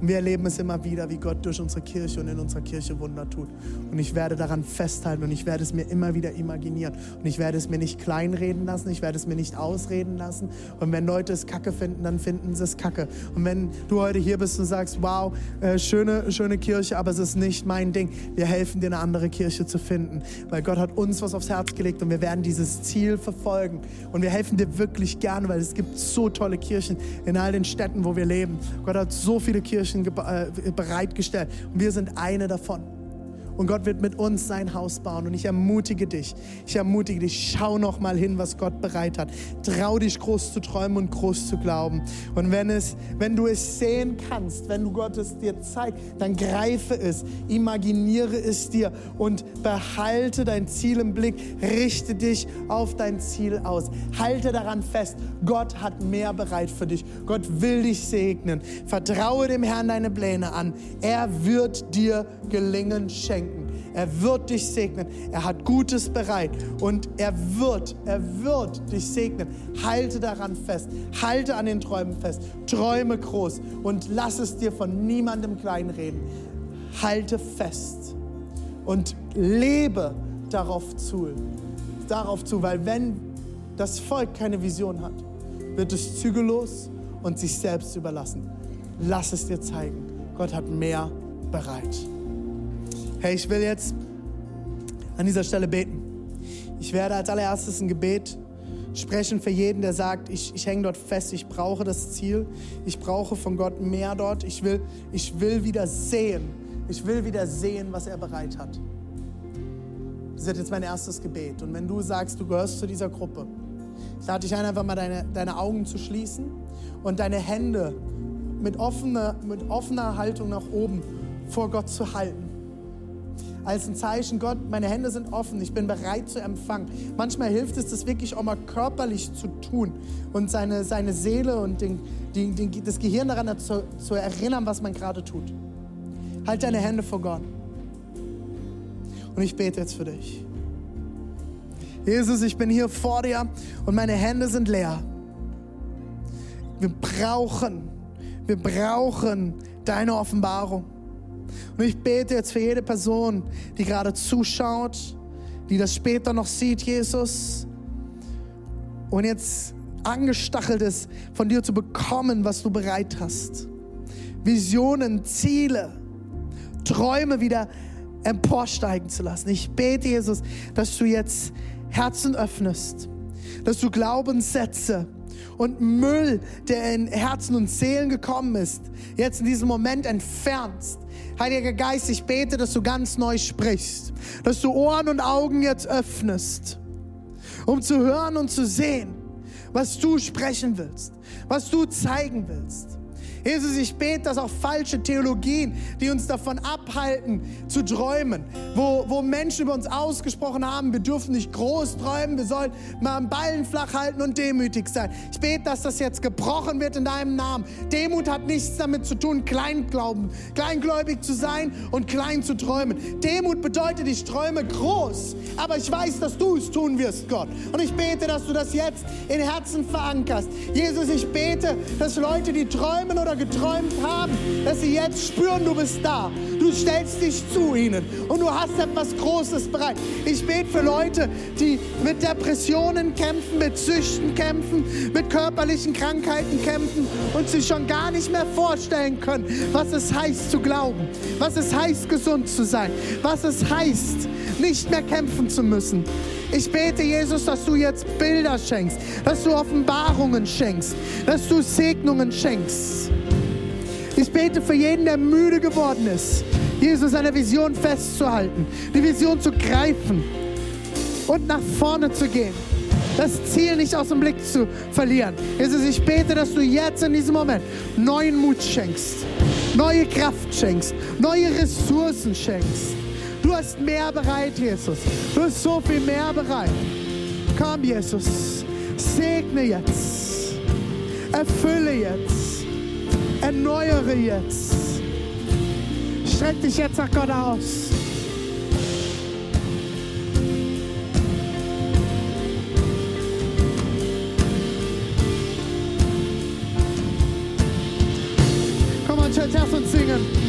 Und wir erleben es immer wieder, wie Gott durch unsere Kirche und in unserer Kirche Wunder tut. Und ich werde daran festhalten und ich werde es mir immer wieder imaginieren. Und ich werde es mir nicht kleinreden lassen, ich werde es mir nicht ausreden lassen. Und wenn Leute es kacke finden, dann finden sie es kacke. Und wenn du heute hier bist und sagst, wow, äh, schöne, schöne Kirche, aber es ist nicht mein Ding, wir helfen dir, eine andere Kirche zu finden. Weil Gott hat uns was aufs Herz gelegt und wir werden dieses Ziel verfolgen. Und wir helfen dir wirklich gern, weil es gibt so tolle Kirchen in all den Städten, wo wir leben. Gott hat so viele Kirchen äh, bereitgestellt und wir sind eine davon. Und Gott wird mit uns sein Haus bauen. Und ich ermutige dich, ich ermutige dich, schau noch mal hin, was Gott bereit hat. Trau dich groß zu träumen und groß zu glauben. Und wenn, es, wenn du es sehen kannst, wenn du Gott es dir zeigt, dann greife es, imaginiere es dir und behalte dein Ziel im Blick. Richte dich auf dein Ziel aus. Halte daran fest, Gott hat mehr bereit für dich. Gott will dich segnen. Vertraue dem Herrn deine Pläne an. Er wird dir Gelingen schenken. Er wird dich segnen. Er hat Gutes bereit und er wird, er wird dich segnen. Halte daran fest. Halte an den Träumen fest. Träume groß und lass es dir von niemandem kleinreden. Halte fest und lebe darauf zu. Darauf zu, weil wenn das Volk keine Vision hat, wird es zügellos und sich selbst überlassen. Lass es dir zeigen. Gott hat mehr bereit. Hey, ich will jetzt an dieser Stelle beten. Ich werde als allererstes ein Gebet sprechen für jeden, der sagt, ich, ich hänge dort fest, ich brauche das Ziel, ich brauche von Gott mehr dort, ich will, ich will wieder sehen, ich will wieder sehen, was er bereit hat. Das ist jetzt mein erstes Gebet. Und wenn du sagst, du gehörst zu dieser Gruppe, ich lade dich ein, einfach mal deine, deine Augen zu schließen und deine Hände mit offener, mit offener Haltung nach oben vor Gott zu halten als ein Zeichen, Gott, meine Hände sind offen, ich bin bereit zu empfangen. Manchmal hilft es, das wirklich auch mal körperlich zu tun und seine, seine Seele und den, den, den, das Gehirn daran zu, zu erinnern, was man gerade tut. Halt deine Hände vor Gott. Und ich bete jetzt für dich. Jesus, ich bin hier vor dir und meine Hände sind leer. Wir brauchen, wir brauchen deine Offenbarung. Und ich bete jetzt für jede Person, die gerade zuschaut, die das später noch sieht, Jesus, und jetzt angestachelt ist, von dir zu bekommen, was du bereit hast. Visionen, Ziele, Träume wieder emporsteigen zu lassen. Ich bete, Jesus, dass du jetzt Herzen öffnest, dass du Glaubenssätze und Müll, der in Herzen und Seelen gekommen ist, jetzt in diesem Moment entfernst, Heiliger Geist, ich bete, dass du ganz neu sprichst, dass du Ohren und Augen jetzt öffnest, um zu hören und zu sehen, was du sprechen willst, was du zeigen willst. Jesus, ich bete, dass auch falsche Theologien, die uns davon abhalten zu träumen, wo, wo Menschen über uns ausgesprochen haben, wir dürfen nicht groß träumen, wir sollen mal am Ballen flach halten und demütig sein. Ich bete, dass das jetzt gebrochen wird in deinem Namen. Demut hat nichts damit zu tun, Kleinglauben, kleingläubig zu sein und klein zu träumen. Demut bedeutet, ich träume groß, aber ich weiß, dass du es tun wirst, Gott. Und ich bete, dass du das jetzt in Herzen verankerst. Jesus, ich bete, dass Leute, die träumen oder geträumt haben, dass sie jetzt spüren, du bist da. Du stellst dich zu ihnen und du hast etwas Großes bereit. Ich bete für Leute, die mit Depressionen kämpfen, mit Süchten kämpfen, mit körperlichen Krankheiten kämpfen und sich schon gar nicht mehr vorstellen können, was es heißt zu glauben, was es heißt, gesund zu sein, was es heißt, nicht mehr kämpfen zu müssen. Ich bete, Jesus, dass du jetzt Bilder schenkst, dass du Offenbarungen schenkst, dass du Segnungen schenkst. Ich bete für jeden, der müde geworden ist, Jesus eine Vision festzuhalten, die Vision zu greifen und nach vorne zu gehen. Das Ziel nicht aus dem Blick zu verlieren. Jesus, ich bete, dass du jetzt in diesem Moment neuen Mut schenkst, neue Kraft schenkst, neue Ressourcen schenkst. Du hast mehr bereit, Jesus. Du hast so viel mehr bereit. Komm, Jesus. Segne jetzt. Erfülle jetzt. Erneuere jetzt. Streck dich jetzt nach Gott aus. Komm on, Church, lass uns singen.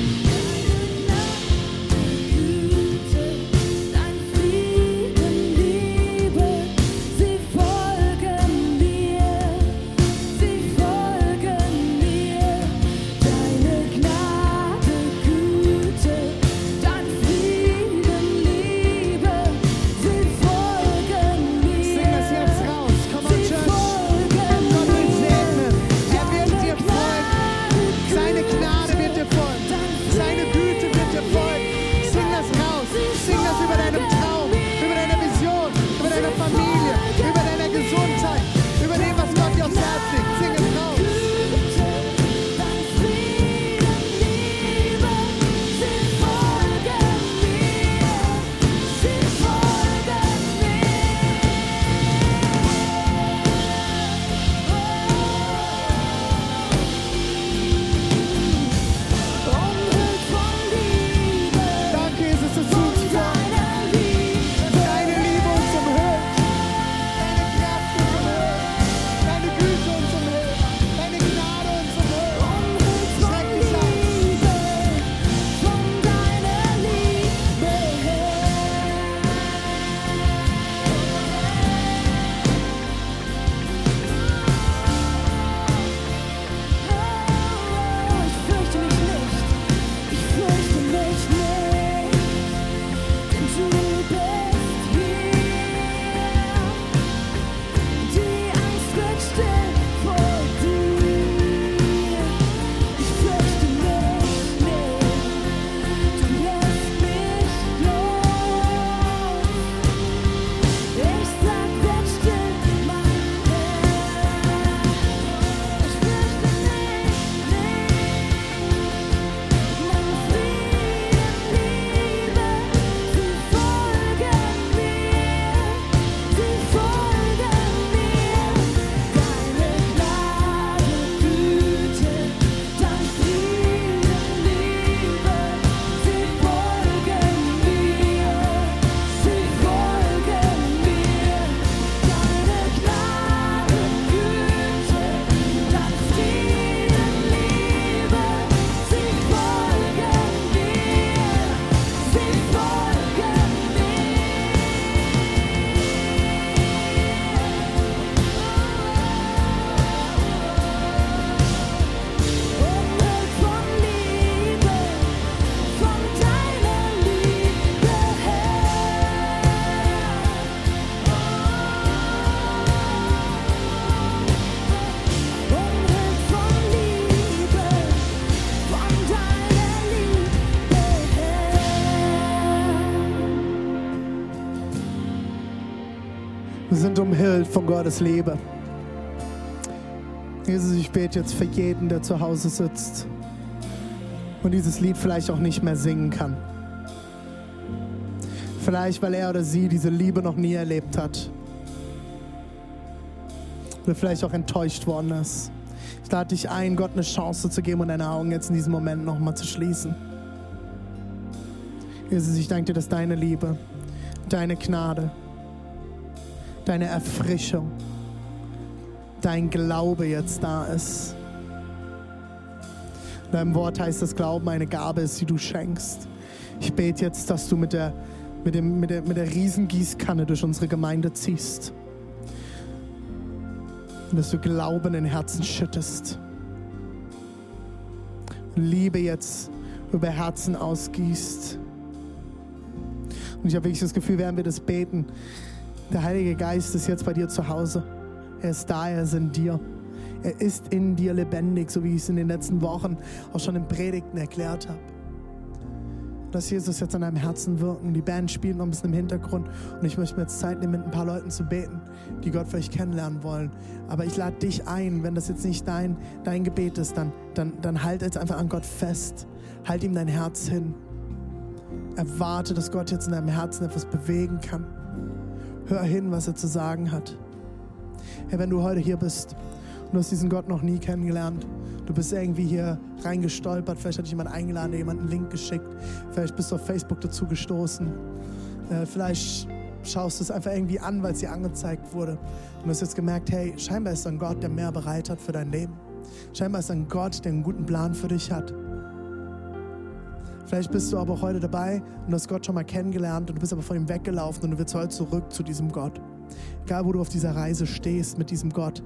Sind umhüllt von Gottes Liebe. Jesus, ich bete jetzt für jeden, der zu Hause sitzt und dieses Lied vielleicht auch nicht mehr singen kann. Vielleicht, weil er oder sie diese Liebe noch nie erlebt hat. Oder vielleicht auch enttäuscht worden ist. Ich lade dich ein, Gott eine Chance zu geben und deine Augen jetzt in diesem Moment nochmal zu schließen. Jesus, ich danke dir, dass deine Liebe, deine Gnade, deine Erfrischung, dein Glaube jetzt da ist. In deinem Wort heißt das Glauben eine Gabe ist, die du schenkst. Ich bete jetzt, dass du mit der, mit dem, mit der, mit der Riesengießkanne durch unsere Gemeinde ziehst. Und dass du Glauben in Herzen schüttest. Liebe jetzt über Herzen ausgießt. Und ich habe wirklich das Gefühl, während wir das beten, der Heilige Geist ist jetzt bei dir zu Hause. Er ist da, er ist in dir. Er ist in dir lebendig, so wie ich es in den letzten Wochen auch schon in Predigten erklärt habe. Dass Jesus jetzt an deinem Herzen wirken. Die Band spielt noch ein bisschen im Hintergrund und ich möchte mir jetzt Zeit nehmen, mit ein paar Leuten zu beten, die Gott vielleicht kennenlernen wollen. Aber ich lade dich ein, wenn das jetzt nicht dein, dein Gebet ist, dann, dann, dann halt jetzt einfach an Gott fest. Halt ihm dein Herz hin. Erwarte, dass Gott jetzt in deinem Herzen etwas bewegen kann. Hör hin, was er zu sagen hat. Herr, wenn du heute hier bist und du hast diesen Gott noch nie kennengelernt, du bist irgendwie hier reingestolpert, vielleicht hat dich jemand eingeladen, jemand einen Link geschickt, vielleicht bist du auf Facebook dazu gestoßen, äh, vielleicht schaust du es einfach irgendwie an, weil es dir angezeigt wurde und hast jetzt gemerkt, hey, scheinbar ist ein Gott, der mehr bereit hat für dein Leben. Scheinbar ist ein Gott, der einen guten Plan für dich hat. Vielleicht bist du aber heute dabei und hast Gott schon mal kennengelernt und du bist aber von ihm weggelaufen und du willst heute zurück zu diesem Gott. Egal, wo du auf dieser Reise stehst mit diesem Gott.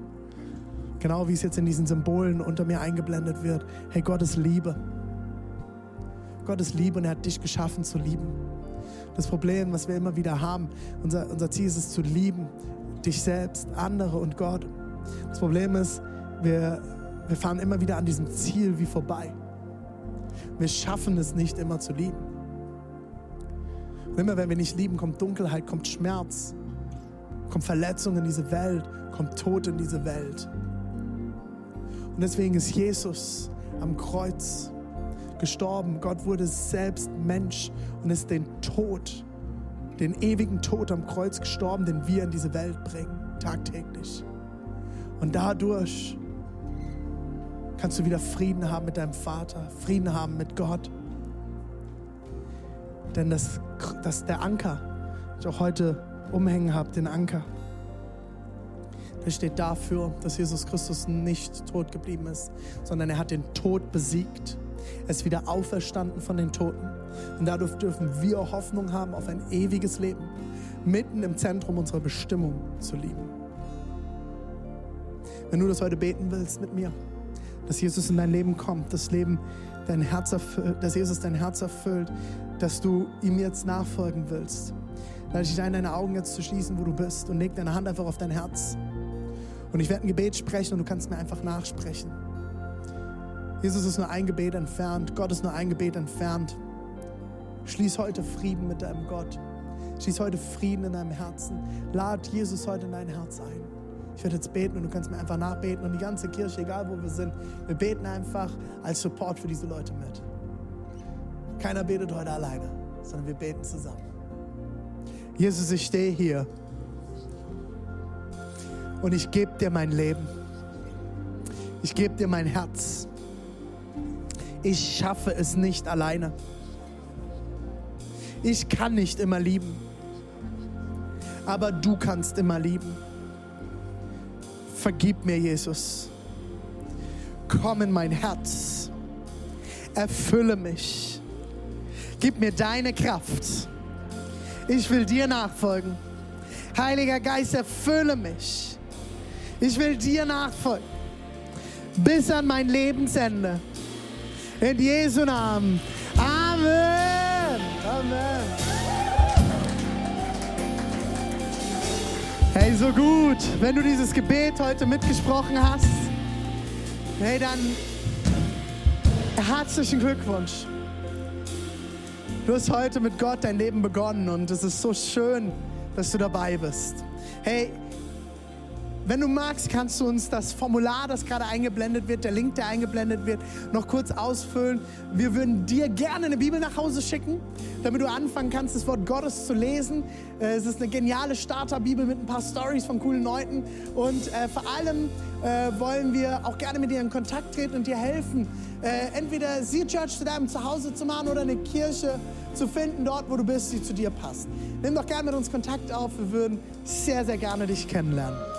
Genau wie es jetzt in diesen Symbolen unter mir eingeblendet wird. Hey, Gott ist Liebe. Gott ist Liebe und er hat dich geschaffen zu lieben. Das Problem, was wir immer wieder haben, unser, unser Ziel ist es zu lieben. Dich selbst, andere und Gott. Das Problem ist, wir, wir fahren immer wieder an diesem Ziel wie vorbei. Wir schaffen es nicht immer zu lieben. Und immer wenn wir nicht lieben, kommt Dunkelheit, kommt Schmerz, kommt Verletzung in diese Welt, kommt Tod in diese Welt. Und deswegen ist Jesus am Kreuz gestorben. Gott wurde selbst Mensch und ist den Tod, den ewigen Tod am Kreuz gestorben, den wir in diese Welt bringen, tagtäglich. Und dadurch kannst du wieder Frieden haben mit deinem Vater, Frieden haben mit Gott. Denn das, das der Anker, den ich auch heute umhängen habe, den Anker, der steht dafür, dass Jesus Christus nicht tot geblieben ist, sondern er hat den Tod besiegt. Er ist wieder auferstanden von den Toten. Und dadurch dürfen wir Hoffnung haben auf ein ewiges Leben, mitten im Zentrum unserer Bestimmung zu lieben. Wenn du das heute beten willst mit mir, dass Jesus in dein Leben kommt, das Leben dein Herz erfüllt, dass Jesus dein Herz erfüllt, dass du ihm jetzt nachfolgen willst. Lade ich dich ein, deine Augen jetzt zu schließen, wo du bist und leg deine Hand einfach auf dein Herz. Und ich werde ein Gebet sprechen und du kannst mir einfach nachsprechen. Jesus ist nur ein Gebet entfernt, Gott ist nur ein Gebet entfernt. Schließ heute Frieden mit deinem Gott. Schließ heute Frieden in deinem Herzen. Lad Jesus heute in dein Herz ein. Ich werde jetzt beten und du kannst mir einfach nachbeten. Und die ganze Kirche, egal wo wir sind, wir beten einfach als Support für diese Leute mit. Keiner betet heute alleine, sondern wir beten zusammen. Jesus, ich stehe hier und ich gebe dir mein Leben. Ich gebe dir mein Herz. Ich schaffe es nicht alleine. Ich kann nicht immer lieben, aber du kannst immer lieben. Vergib mir, Jesus. Komm in mein Herz. Erfülle mich. Gib mir deine Kraft. Ich will dir nachfolgen. Heiliger Geist, erfülle mich. Ich will dir nachfolgen. Bis an mein Lebensende. In Jesu Namen. Amen. Amen. Hey, so gut. Wenn du dieses Gebet heute mitgesprochen hast, hey, dann herzlichen Glückwunsch. Du hast heute mit Gott dein Leben begonnen und es ist so schön, dass du dabei bist. Hey, wenn du magst, kannst du uns das Formular, das gerade eingeblendet wird, der Link, der eingeblendet wird, noch kurz ausfüllen. Wir würden dir gerne eine Bibel nach Hause schicken, damit du anfangen kannst, das Wort Gottes zu lesen. Äh, Es ist eine geniale Starterbibel mit ein paar Stories von coolen Leuten. Und äh, vor allem äh, wollen wir auch gerne mit dir in Kontakt treten und dir helfen, äh, entweder Sea Church zu deinem Zuhause zu machen oder eine Kirche zu finden, dort, wo du bist, die zu dir passt. Nimm doch gerne mit uns Kontakt auf. Wir würden sehr, sehr gerne dich kennenlernen.